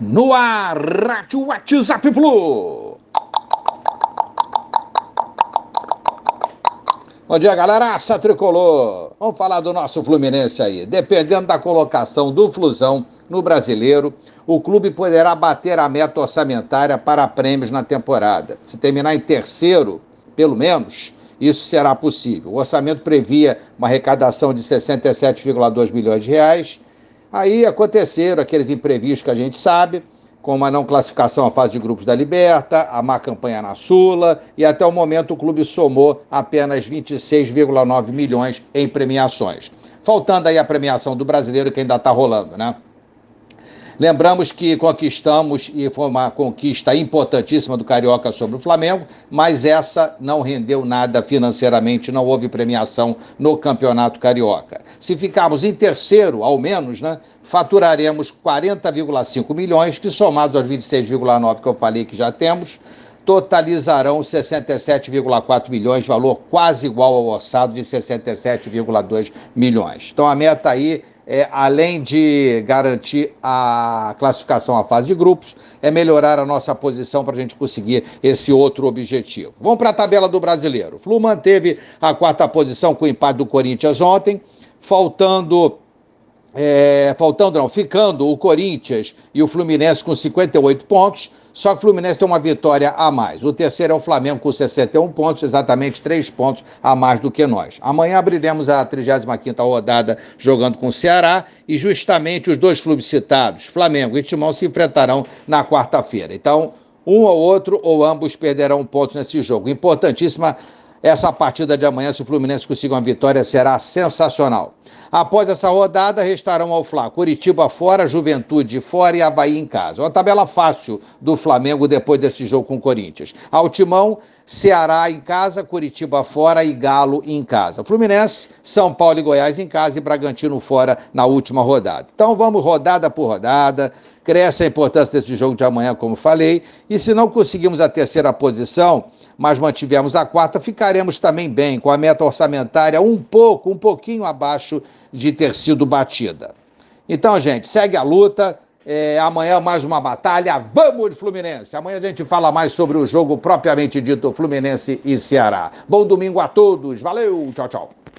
no ar, Rádio WhatsApp Flu. Bom dia, galera. Aça tricolor. Vamos falar do nosso Fluminense aí. Dependendo da colocação do Flusão no brasileiro, o clube poderá bater a meta orçamentária para prêmios na temporada. Se terminar em terceiro, pelo menos, isso será possível. O orçamento previa uma arrecadação de 67,2 milhões de reais Aí aconteceram aqueles imprevistos que a gente sabe, como a não classificação à fase de grupos da Liberta, a má campanha na Sula, e até o momento o clube somou apenas 26,9 milhões em premiações. Faltando aí a premiação do brasileiro que ainda está rolando, né? Lembramos que conquistamos, e foi uma conquista importantíssima do Carioca sobre o Flamengo, mas essa não rendeu nada financeiramente, não houve premiação no Campeonato Carioca. Se ficarmos em terceiro, ao menos, né, faturaremos 40,5 milhões, que somados aos 26,9 que eu falei que já temos, totalizarão 67,4 milhões, valor quase igual ao orçado de 67,2 milhões. Então a meta aí é, além de garantir a classificação à fase de grupos, é melhorar a nossa posição para a gente conseguir esse outro objetivo. Vamos para a tabela do brasileiro. Flu manteve a quarta posição com o empate do Corinthians ontem, faltando é, faltando não, ficando o Corinthians e o Fluminense com 58 pontos, só que o Fluminense tem uma vitória a mais. O terceiro é o Flamengo com 61 pontos, exatamente 3 pontos a mais do que nós. Amanhã abriremos a 35ª rodada jogando com o Ceará e justamente os dois clubes citados, Flamengo e Timão, se enfrentarão na quarta-feira. Então, um ou outro ou ambos perderão pontos nesse jogo. Importantíssima essa partida de amanhã, se o Fluminense conseguir uma vitória, será sensacional. Após essa rodada, restarão ao Fla Curitiba fora, Juventude fora e Havaí em casa. Uma tabela fácil do Flamengo depois desse jogo com o Corinthians. Altimão, Ceará em casa, Curitiba fora e Galo em casa. Fluminense, São Paulo e Goiás em casa e Bragantino fora na última rodada. Então vamos rodada por rodada. Cresce a importância desse jogo de amanhã, como falei. E se não conseguimos a terceira posição, mas mantivemos a quarta, ficaremos também bem, com a meta orçamentária um pouco, um pouquinho abaixo de ter sido batida. Então, gente, segue a luta. É, amanhã mais uma batalha. Vamos, Fluminense! Amanhã a gente fala mais sobre o jogo propriamente dito Fluminense e Ceará. Bom domingo a todos. Valeu, tchau, tchau.